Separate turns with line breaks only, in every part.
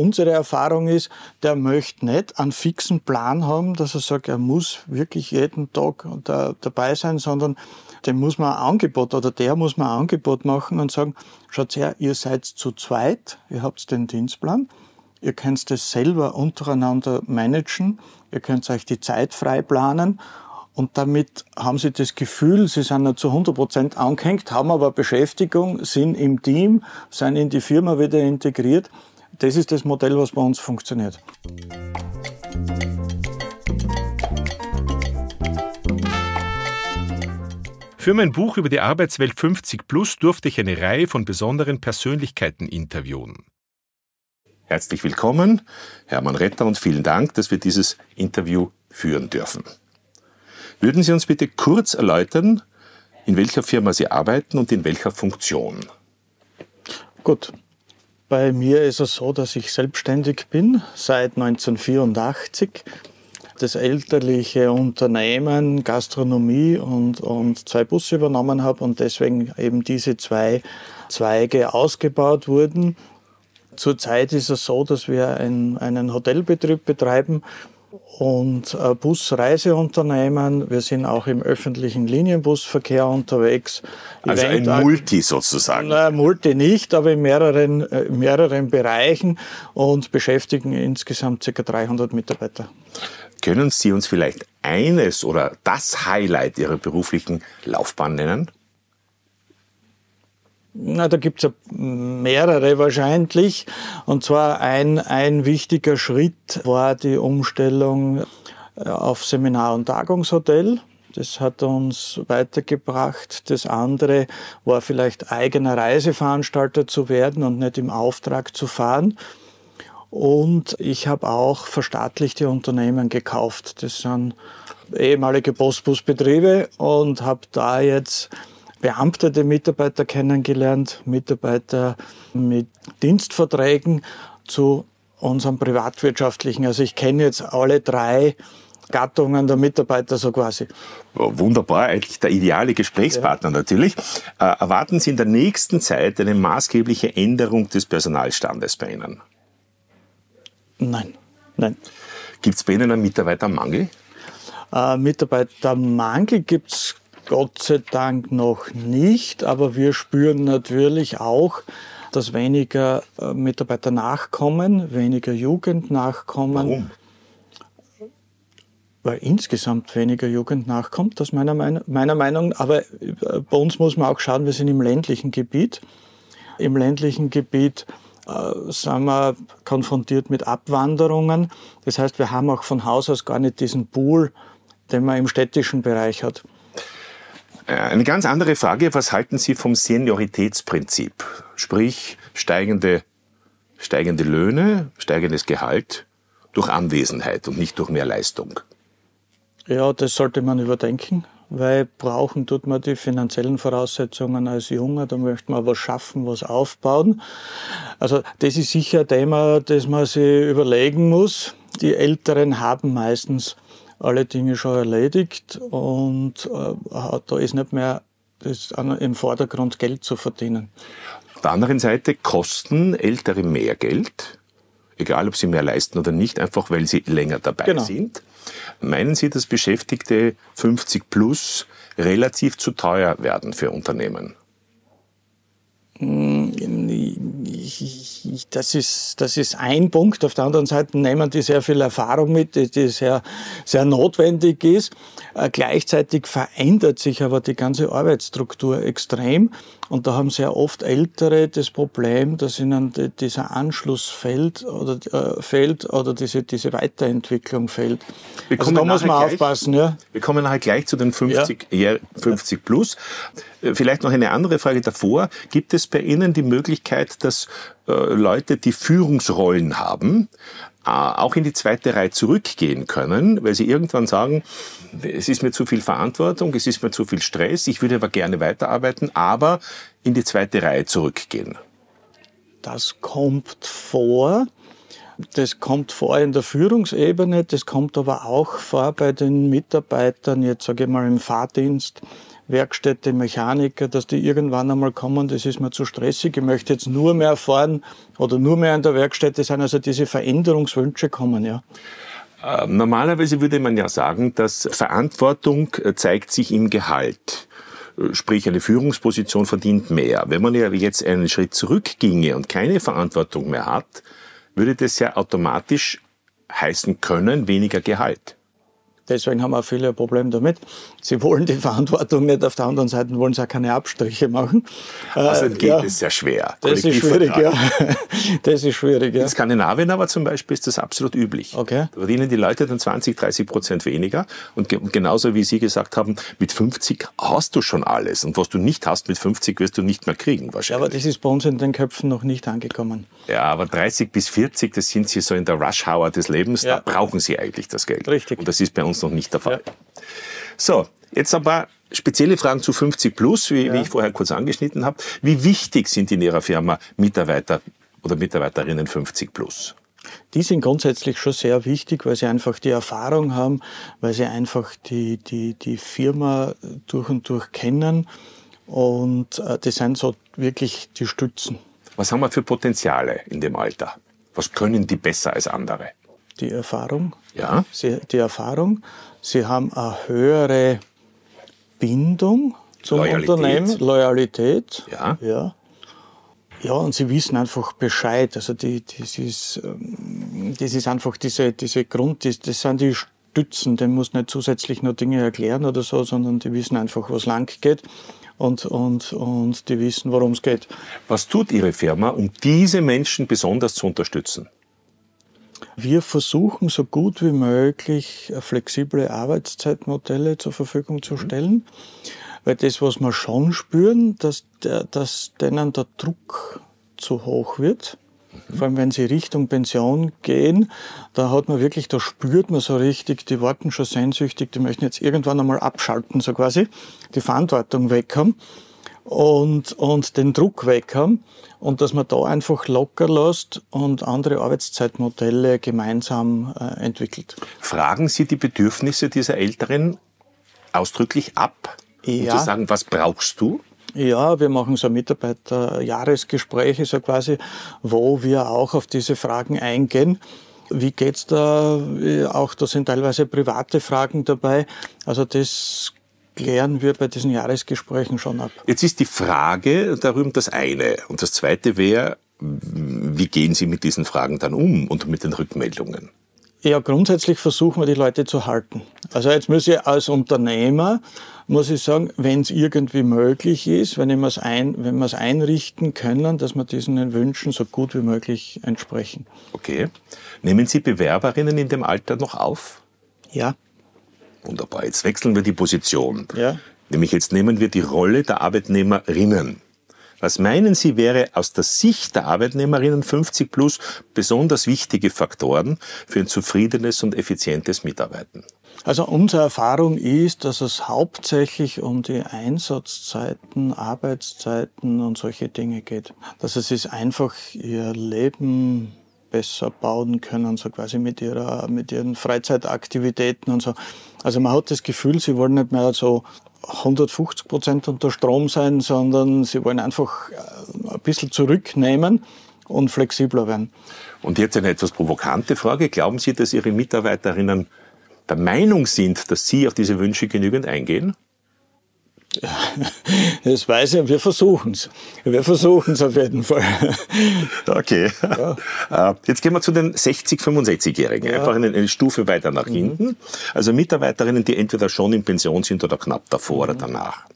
unsere Erfahrung ist, der möchte nicht einen fixen Plan haben, dass er sagt, er muss wirklich jeden Tag da, dabei sein, sondern dem muss man ein Angebot oder der muss man ein Angebot machen und sagen, schaut her, ihr seid zu zweit, ihr habt den Dienstplan, ihr könnt das selber untereinander managen, ihr könnt euch die Zeit frei planen und damit haben sie das Gefühl, sie sind nicht zu 100 Prozent angehängt, haben aber Beschäftigung, sind im Team, sind in die Firma wieder integriert. Das ist das Modell, was bei uns funktioniert.
Für mein Buch über die Arbeitswelt 50 Plus durfte ich eine Reihe von besonderen Persönlichkeiten interviewen. Herzlich willkommen, Hermann Retter, und vielen Dank, dass wir dieses Interview führen dürfen. Würden Sie uns bitte kurz erläutern, in welcher Firma Sie arbeiten und in welcher Funktion?
Gut. Bei mir ist es so, dass ich selbstständig bin seit 1984 das elterliche Unternehmen Gastronomie und, und zwei Busse übernommen habe und deswegen eben diese zwei Zweige ausgebaut wurden. Zurzeit ist es so, dass wir ein, einen Hotelbetrieb betreiben und Busreiseunternehmen. Wir sind auch im öffentlichen Linienbusverkehr unterwegs.
Also Event ein Multi sozusagen.
Na, Multi nicht, aber in mehreren, äh, mehreren Bereichen und beschäftigen insgesamt ca. 300 Mitarbeiter.
Können Sie uns vielleicht eines oder das Highlight Ihrer beruflichen Laufbahn nennen?
Na, da gibt's ja mehrere wahrscheinlich. Und zwar ein, ein wichtiger Schritt war die Umstellung äh, auf Seminar- und Tagungshotel. Das hat uns weitergebracht. Das andere war vielleicht eigener Reiseveranstalter zu werden und nicht im Auftrag zu fahren. Und ich habe auch verstaatlichte Unternehmen gekauft. Das sind ehemalige Postbusbetriebe und habe da jetzt beamtete Mitarbeiter kennengelernt, Mitarbeiter mit Dienstverträgen zu unserem privatwirtschaftlichen. Also ich kenne jetzt alle drei Gattungen der Mitarbeiter so quasi.
Wunderbar, eigentlich der ideale Gesprächspartner ja. natürlich. Äh, erwarten Sie in der nächsten Zeit eine maßgebliche Änderung des Personalstandes bei Ihnen?
Nein, nein.
Gibt es bei Ihnen einen Mitarbeitermangel?
Äh, Mitarbeitermangel gibt es Gott sei Dank noch nicht, aber wir spüren natürlich auch, dass weniger äh, Mitarbeiter nachkommen, weniger Jugend nachkommen.
Warum?
Weil insgesamt weniger Jugend nachkommt, das meiner, Meinung, meiner Meinung. Aber äh, bei uns muss man auch schauen, wir sind im ländlichen Gebiet. Im ländlichen Gebiet äh, sind wir konfrontiert mit Abwanderungen. Das heißt, wir haben auch von Haus aus gar nicht diesen Pool, den man im städtischen Bereich hat.
Äh, eine ganz andere Frage, was halten Sie vom Senioritätsprinzip? Sprich, steigende, steigende Löhne, steigendes Gehalt durch Anwesenheit und nicht durch mehr Leistung.
Ja, das sollte man überdenken, weil brauchen tut man die finanziellen Voraussetzungen als Junger, da möchte man was schaffen, was aufbauen. Also das ist sicher ein Thema, das man sich überlegen muss. Die Älteren haben meistens alle Dinge schon erledigt und äh, da ist nicht mehr das im Vordergrund Geld zu verdienen.
Auf der anderen Seite kosten Ältere mehr Geld, egal ob sie mehr leisten oder nicht, einfach weil sie länger dabei genau. sind. Meinen Sie, dass Beschäftigte 50 plus relativ zu teuer werden für Unternehmen?
Das ist, das ist ein Punkt. Auf der anderen Seite nehmen die sehr viel Erfahrung mit, die sehr, sehr notwendig ist. Äh, gleichzeitig verändert sich aber die ganze Arbeitsstruktur extrem. Und da haben sehr oft Ältere das Problem, dass ihnen dieser Anschluss fehlt oder, äh, fehlt oder diese, diese Weiterentwicklung fehlt.
Wir also da muss man gleich, aufpassen. Ja. Wir kommen nachher gleich zu den 50, ja. 50 plus. Äh, vielleicht noch eine andere Frage davor. Gibt es bei Ihnen die Möglichkeit, dass äh, Leute, die Führungsrollen haben, äh, auch in die zweite Reihe zurückgehen können, weil sie irgendwann sagen, es ist mir zu viel Verantwortung, es ist mir zu viel Stress, ich würde aber gerne weiterarbeiten, aber in die zweite Reihe zurückgehen.
Das kommt vor. Das kommt vor in der Führungsebene, das kommt aber auch vor bei den Mitarbeitern, jetzt sage ich mal im Fahrdienst, Werkstätte, Mechaniker, dass die irgendwann einmal kommen, das ist mir zu stressig, ich möchte jetzt nur mehr fahren oder nur mehr in der Werkstätte sein. Also diese Veränderungswünsche kommen, ja.
Äh, normalerweise würde man ja sagen, dass Verantwortung äh, zeigt sich im Gehalt. Äh, sprich, eine Führungsposition verdient mehr. Wenn man ja jetzt einen Schritt zurückginge und keine Verantwortung mehr hat, würde das ja automatisch heißen können, weniger Gehalt.
Deswegen haben auch viele ein Problem damit. Sie wollen die Verantwortung nicht, auf der anderen Seite wollen sie auch keine Abstriche machen.
Also geht ja, es sehr schwer.
Das ist schwierig, ja. Das ist schwierig, ja.
In Skandinavien aber zum Beispiel ist das absolut üblich.
Okay.
Da verdienen die Leute dann 20, 30 Prozent weniger. Und genauso wie Sie gesagt haben, mit 50 hast du schon alles. Und was du nicht hast mit 50, wirst du nicht mehr kriegen wahrscheinlich.
Ja, aber das ist bei uns in den Köpfen noch nicht angekommen.
Ja, aber 30 bis 40, das sind Sie so in der Rush-Hour des Lebens, ja. da brauchen Sie eigentlich das Geld.
Richtig.
Und das ist bei uns noch nicht der Fall. Ja. So, jetzt ein paar spezielle Fragen zu 50 plus, wie, ja. wie ich vorher kurz angeschnitten habe. Wie wichtig sind in Ihrer Firma Mitarbeiter oder Mitarbeiterinnen 50 plus?
Die sind grundsätzlich schon sehr wichtig, weil sie einfach die Erfahrung haben, weil sie einfach die, die, die Firma durch und durch kennen und äh, das sind so wirklich die Stützen.
Was haben wir für Potenziale in dem Alter? Was können die besser als andere?
Die Erfahrung.
Ja.
Sie, die Erfahrung. Sie haben eine höhere Bindung zum Loyalität. Unternehmen, Loyalität.
Ja.
ja. Ja, und sie wissen einfach Bescheid. Also die, das, ist, ähm, das ist einfach diese, diese Grund, das, das sind die Stützen. Dem muss nicht zusätzlich noch Dinge erklären oder so, sondern die wissen einfach, was lang geht und, und, und die wissen, worum es geht.
Was tut Ihre Firma, um diese Menschen besonders zu unterstützen?
Wir versuchen so gut wie möglich flexible Arbeitszeitmodelle zur Verfügung zu stellen, weil das, was wir schon spüren, dass, der, dass denen der Druck zu hoch wird. Vor allem, wenn sie Richtung Pension gehen, da hat man wirklich, da spürt man so richtig, die warten schon sehnsüchtig, die möchten jetzt irgendwann einmal abschalten, so quasi, die Verantwortung weg haben und, und den Druck weg haben und dass man da einfach locker lässt und andere Arbeitszeitmodelle gemeinsam äh, entwickelt.
Fragen Sie die Bedürfnisse dieser Älteren ausdrücklich ab? Ja. Um zu sagen, was brauchst du?
Ja, wir machen so Mitarbeiterjahresgespräche, so quasi, wo wir auch auf diese Fragen eingehen. Wie geht's da? Auch da sind teilweise private Fragen dabei. Also das klären wir bei diesen Jahresgesprächen schon ab.
Jetzt ist die Frage darüber das eine. Und das zweite wäre, wie gehen Sie mit diesen Fragen dann um und mit den Rückmeldungen?
Ja, grundsätzlich versuchen wir die Leute zu halten. Also jetzt muss ich als Unternehmer, muss ich sagen, wenn es irgendwie möglich ist, wenn, ich ein, wenn wir es einrichten können, dass wir diesen Wünschen so gut wie möglich entsprechen.
Okay. Nehmen Sie Bewerberinnen in dem Alter noch auf?
Ja.
Wunderbar. Jetzt wechseln wir die Position.
Ja.
Nämlich jetzt nehmen wir die Rolle der Arbeitnehmerinnen. Was meinen Sie, wäre aus der Sicht der Arbeitnehmerinnen 50 plus besonders wichtige Faktoren für ein zufriedenes und effizientes Mitarbeiten?
Also unsere Erfahrung ist, dass es hauptsächlich um die Einsatzzeiten, Arbeitszeiten und solche Dinge geht. Dass es ist einfach ihr Leben besser bauen können, so quasi mit ihrer, mit ihren Freizeitaktivitäten und so. Also man hat das Gefühl, sie wollen nicht mehr so 150 Prozent unter Strom sein, sondern sie wollen einfach äh, ein bisschen zurücknehmen und flexibler werden.
Und jetzt eine etwas provokante Frage. Glauben Sie, dass Ihre Mitarbeiterinnen der Meinung sind, dass Sie auf diese Wünsche genügend eingehen?
Das weiß ich, wir versuchen es. Wir versuchen es auf jeden Fall.
Okay. Ja. Äh, jetzt gehen wir zu den 60-, 65-Jährigen. Ja. Einfach eine, eine, Stufe weiter nach mhm. hinten. Also Mitarbeiterinnen, die entweder schon in Pension sind oder knapp davor mhm. oder danach.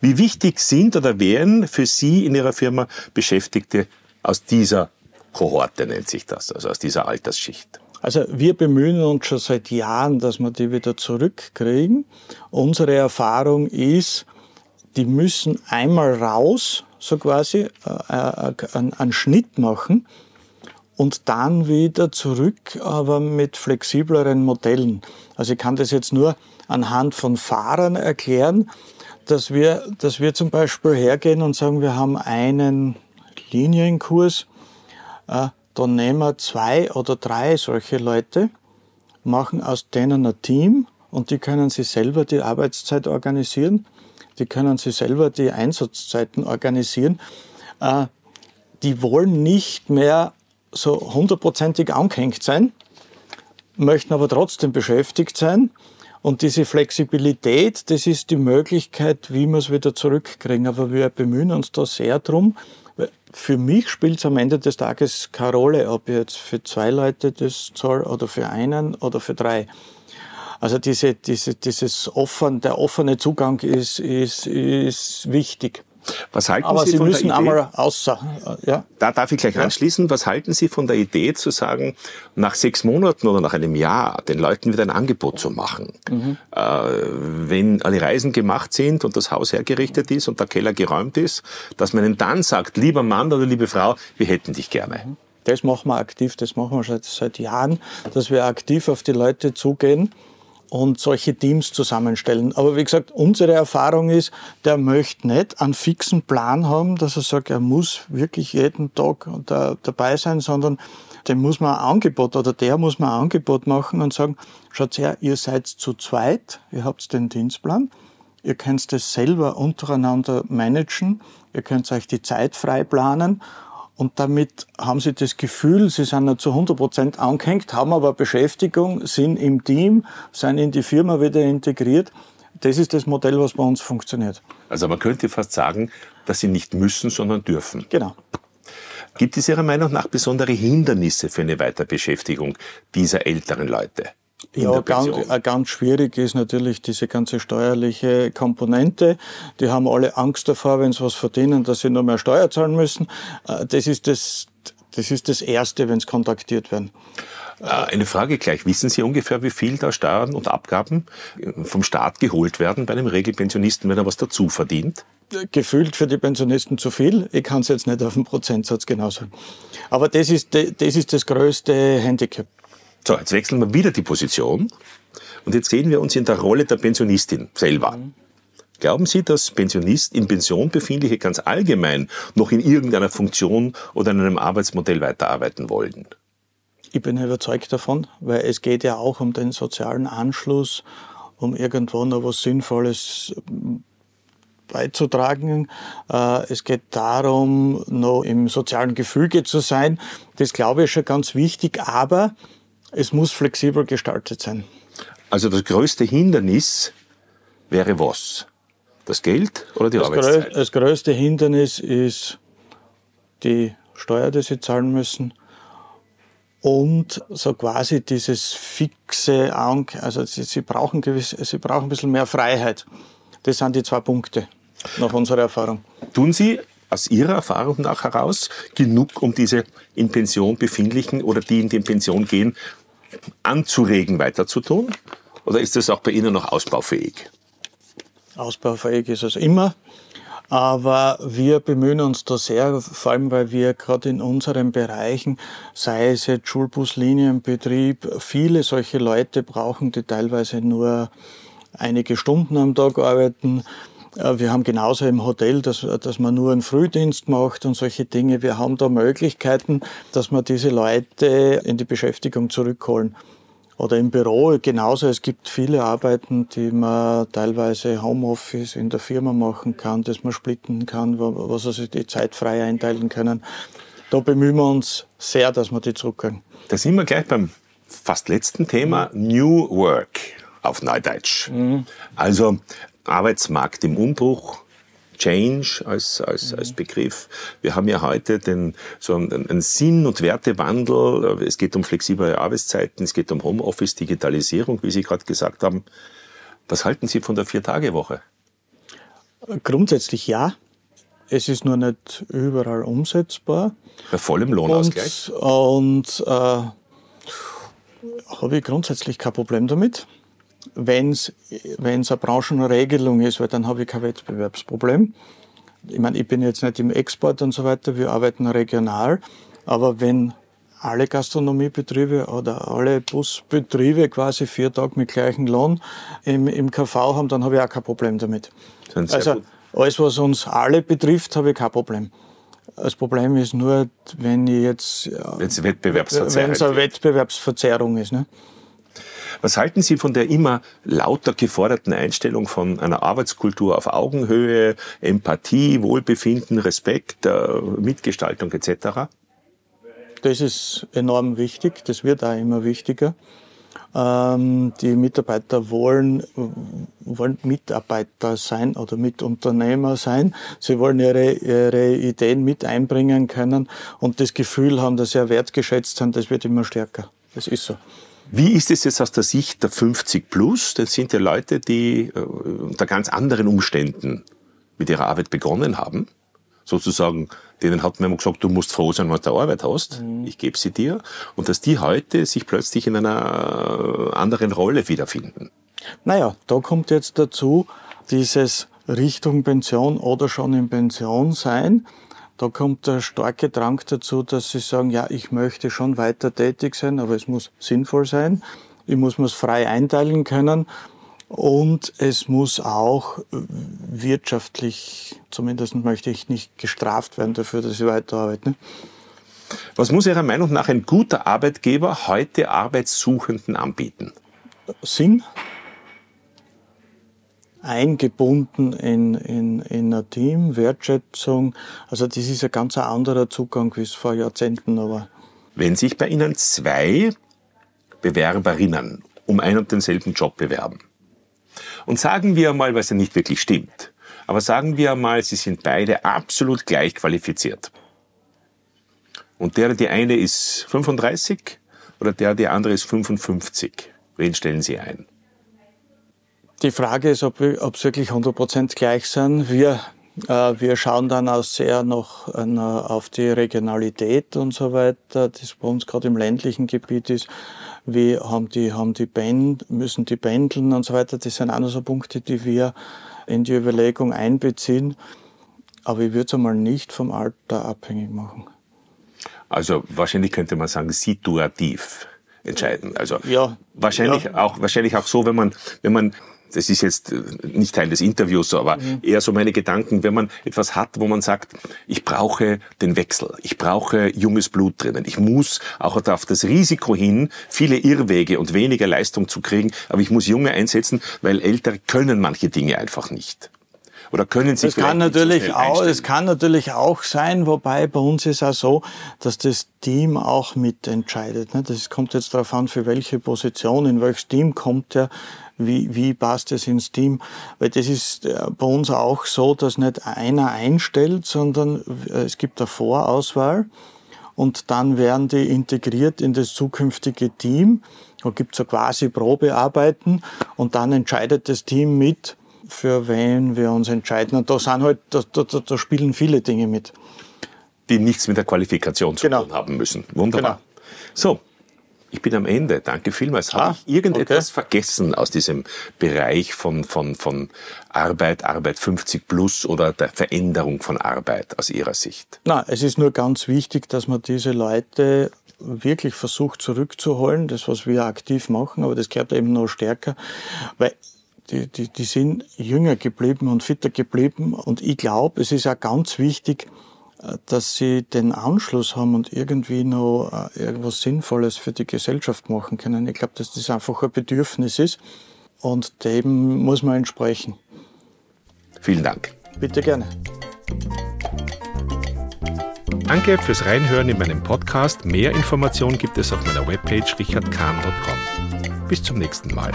Wie wichtig sind oder wären für Sie in Ihrer Firma Beschäftigte aus dieser Kohorte, nennt sich das, also aus dieser Altersschicht?
Also wir bemühen uns schon seit Jahren, dass wir die wieder zurückkriegen. Unsere Erfahrung ist, die müssen einmal raus, so quasi, äh, äh, einen Schnitt machen und dann wieder zurück, aber mit flexibleren Modellen. Also ich kann das jetzt nur anhand von Fahrern erklären, dass wir, dass wir zum Beispiel hergehen und sagen, wir haben einen Linienkurs, äh, dann nehmen wir zwei oder drei solche Leute, machen aus denen ein Team und die können sich selber die Arbeitszeit organisieren. die können sich selber die Einsatzzeiten organisieren. Äh, die wollen nicht mehr so hundertprozentig angehängt sein, möchten aber trotzdem beschäftigt sein. Und diese Flexibilität, das ist die Möglichkeit, wie wir es wieder zurückkriegen. Aber wir bemühen uns da sehr drum. Für mich spielt es am Ende des Tages keine Rolle, ob ich jetzt für zwei Leute das zahle oder für einen oder für drei. Also diese, diese, dieses offen, der offene Zugang ist, ist, ist wichtig.
Was halten
Aber
Sie,
Sie
von
müssen
der Idee?
einmal außer, ja.
Da darf ich gleich
Ja.
anschließen. Was halten Sie von der Idee zu sagen, nach sechs Monaten oder nach einem Jahr den Leuten wieder ein Angebot zu machen?
Mhm.
Äh, wenn alle Reisen gemacht sind und das Haus hergerichtet ist und der Keller geräumt ist, dass man ihnen dann sagt, lieber Mann oder liebe Frau, wir hätten dich gerne.
Das machen wir aktiv, das machen wir seit, seit Jahren, dass wir aktiv auf die Leute zugehen und solche Teams zusammenstellen. Aber wie gesagt, unsere Erfahrung ist, der möchte nicht einen fixen Plan haben, dass er sagt, er muss wirklich jeden Tag da, dabei sein, sondern dem muss man ein Angebot oder der muss man ein Angebot machen und sagen, schaut her, ihr seid zu zweit, ihr habt den Dienstplan, ihr könnt das selber untereinander managen, ihr könnt euch die Zeit frei planen und damit haben sie das Gefühl, sie sind nicht zu 100 Prozent angehängt, haben aber Beschäftigung, sind im Team, sind in die Firma wieder integriert. Das ist das Modell, was bei uns funktioniert.
Also man könnte fast sagen, dass sie nicht müssen, sondern dürfen.
Genau.
Gibt es Ihrer Meinung nach besondere Hindernisse für eine Weiterbeschäftigung dieser älteren Leute? In
Ja,
der
ganz, äh, ganz schwierig ist natürlich diese ganze steuerliche Komponente. Die haben alle Angst davor, wenn sie was verdienen, dass sie nur mehr Steuer zahlen müssen. Äh, Das ist das, das ist das Erste, wenn sie kontaktiert werden.
Äh, Eine Frage gleich. Wissen Sie ungefähr, wie viel da Steuern und Abgaben vom Staat geholt werden bei einem Regelpensionisten, wenn er was dazu verdient?
gefühlt für die Pensionisten zu viel. Ich kann es jetzt nicht auf den Prozentsatz genau sagen. Aber das ist, das ist das größte Handicap.
So, jetzt wechseln wir wieder die Position. Und jetzt sehen wir uns in der Rolle der Pensionistin selber. Glauben Sie, dass Pensionist in Pension befindliche ganz allgemein noch in irgendeiner Funktion oder in einem Arbeitsmodell weiterarbeiten wollen?
Ich bin überzeugt davon, weil es geht ja auch um den sozialen Anschluss, um irgendwo noch was Sinnvolles beizutragen. Äh, Es geht darum, noch im sozialen Gefüge zu sein. Das glaube ich schon ganz wichtig, aber es muss flexibel gestaltet sein.
Also das größte Hindernis wäre was? Das Geld oder die
Das, grö
Arbeitszeit?
das größte Hindernis ist die Steuer, die sie zahlen müssen. Und so quasi dieses fixe, also sie, sie, brauchen gewiss, sie brauchen ein bisschen mehr Freiheit. Das sind die zwei Punkte nach unserer Erfahrung.
Tun Sie aus Ihrer Erfahrung nach heraus genug, um diese in Pension befindlichen oder die in die Pension gehen, anzuregen, weiterzutun? Oder ist das auch bei Ihnen noch ausbaufähig?
Ausbaufähig ist es immer. Aber wir bemühen uns da sehr, vor allem weil wir gerade in unseren Bereichen, sei es jetzt Schulbuslinienbetrieb, viele solche Leute brauchen, die teilweise nur einige Stunden am Tag arbeiten. Wir haben genauso im Hotel, dass, dass man nur einen Frühdienst macht und solche Dinge. Wir haben da Möglichkeiten, dass wir diese Leute in die Beschäftigung zurückholen. Oder im Büro genauso. Es gibt viele Arbeiten, die man teilweise Homeoffice in der Firma machen kann, dass man splitten kann, sie sich die Zeit frei einteilen können. Da bemühen wir uns sehr, dass wir die zurückkriegen.
Da sind wir gleich beim fast letzten Thema, New Work auf Neudeutsch. Also Arbeitsmarkt im Umbruch, Change als, als, als Begriff. Wir haben ja heute den, so einen, einen Sinn- und Wertewandel. Es geht um flexible Arbeitszeiten, es geht um Homeoffice, Digitalisierung, wie Sie gerade gesagt haben. Was halten Sie von der Vier-Tage-Woche?
Grundsätzlich ja. Es ist nur nicht überall umsetzbar.
Bei vollem Lohnausgleich?
Und, und äh, habe ich grundsätzlich kein Problem damit. Wenn es eine Branchenregelung ist, weil dann habe ich kein Wettbewerbsproblem. Ich meine, ich bin jetzt nicht im Export und so weiter, wir arbeiten regional, aber wenn alle Gastronomiebetriebe oder alle Busbetriebe quasi vier Tage mit gleichem Lohn im, im KV haben, dann habe ich auch kein Problem damit. Also
gut.
alles, was uns alle betrifft, habe ich kein Problem. Das Problem ist nur, wenn ich jetzt, ja,
Wenn es Wettbewerbsverzerrung
ist. Ne?
Was halten Sie von der immer lauter geforderten Einstellung von einer Arbeitskultur auf Augenhöhe, Empathie, Wohlbefinden, Respekt, äh, Mitgestaltung etc.?
Das ist enorm wichtig, das wird auch immer wichtiger. Ähm, die Mitarbeiter wollen, wollen Mitarbeiter sein oder Mitunternehmer sein. Sie wollen ihre, ihre Ideen mit einbringen können und das Gefühl haben, dass sie wertgeschätzt sind, das wird immer stärker. Das ist so.
Wie ist es jetzt aus der Sicht der 50 Plus? Das sind ja Leute, die äh, unter ganz anderen Umständen mit ihrer Arbeit begonnen haben. Sozusagen, denen hat man immer gesagt, du musst froh sein, wenn du Arbeit hast. Mhm. Ich gebe sie dir. Und dass die heute sich plötzlich in einer anderen Rolle wiederfinden.
Naja, da kommt jetzt dazu dieses Richtung Pension oder schon in Pension sein. Da kommt der starke Drang dazu, dass sie sagen, ja, ich möchte schon weiter tätig sein, aber es muss sinnvoll sein. Ich muss mir es frei einteilen können. Und es muss auch wirtschaftlich, zumindest möchte ich nicht gestraft werden dafür, dass ich weiterarbeite.
Was muss Ihrer Meinung nach ein guter Arbeitgeber heute Arbeitssuchenden anbieten?
Sinn, eingebunden in, in, in ein Team, Wertschätzung. Also das ist ein ganz anderer Zugang, wie es vor Jahrzehnten war.
Wenn sich bei Ihnen zwei Bewerberinnen um einen und denselben Job bewerben und sagen wir mal, was ja nicht wirklich stimmt, aber sagen wir mal, sie sind beide absolut gleich qualifiziert. Und der, die eine ist 35 oder der, die andere ist 55. Wen stellen Sie ein?
Die Frage ist, ob, es wirklich 100% gleich sind. Wir, äh, wir schauen dann auch sehr noch äh, auf die Regionalität und so weiter, das bei uns gerade im ländlichen Gebiet ist. Wie haben die, haben die Band, müssen die pendeln und so weiter. Das sind auch noch so Punkte, die wir in die Überlegung einbeziehen. Aber ich würde es einmal nicht vom Alter abhängig machen.
Also wahrscheinlich könnte man sagen situativ entscheiden. Also ja, wahrscheinlich ja. auch wahrscheinlich auch so, wenn man wenn man das ist jetzt äh, nicht Teil des Interviews, aber mhm. eher so meine Gedanken, wenn man etwas hat, wo man sagt, ich brauche den Wechsel, ich brauche junges Blut drinnen, ich muss auch auf das Risiko hin, viele Irrwege und weniger Leistung zu kriegen, aber ich muss Junge einsetzen, weil Ältere können manche Dinge einfach nicht. Oder können Sie
das kann natürlich auch, Es kann natürlich auch sein, wobei bei uns ist auch so, dass das Team auch mitentscheidet. Ne? Das kommt jetzt darauf an, für welche Position, in welches Team kommt er wie, wie passt es ins Team? Weil das ist äh, bei uns auch so, dass nicht einer einstellt, sondern äh, es gibt eine Vorauswahl und dann werden die integriert in das zukünftige Team. Da gibt es so quasi Probearbeiten und dann entscheidet das Team mit, für wen wir uns entscheiden. Und da sind halt, da, da, da spielen viele Dinge mit.
Die nichts mit der Qualifikation zu genau. tun haben müssen. Wunderbar. Genau. So, ich bin am Ende. Danke vielmals. Habe ah, ich irgendetwas okay. vergessen aus diesem Bereich von, von, von Arbeit, Arbeit 50 plus oder der Veränderung von Arbeit aus Ihrer Sicht?
Na, es ist nur ganz wichtig, dass man diese Leute wirklich versucht zurückzuholen, das was wir aktiv machen, aber das gehört eben noch stärker, weil die, die, die sind jünger geblieben und fitter geblieben und ich glaube, es ist auch ganz wichtig, dass sie den Anschluss haben und irgendwie noch äh, irgendwas Sinnvolles für die Gesellschaft machen können. Ich glaube, dass das einfach ein Bedürfnis ist und dem muss man entsprechen.
Vielen Dank.
Bitte gerne.
Danke fürs Reinhören in meinem Podcast. Mehr Informationen gibt es auf meiner Webpage richardkahn.com. Bis zum nächsten Mal.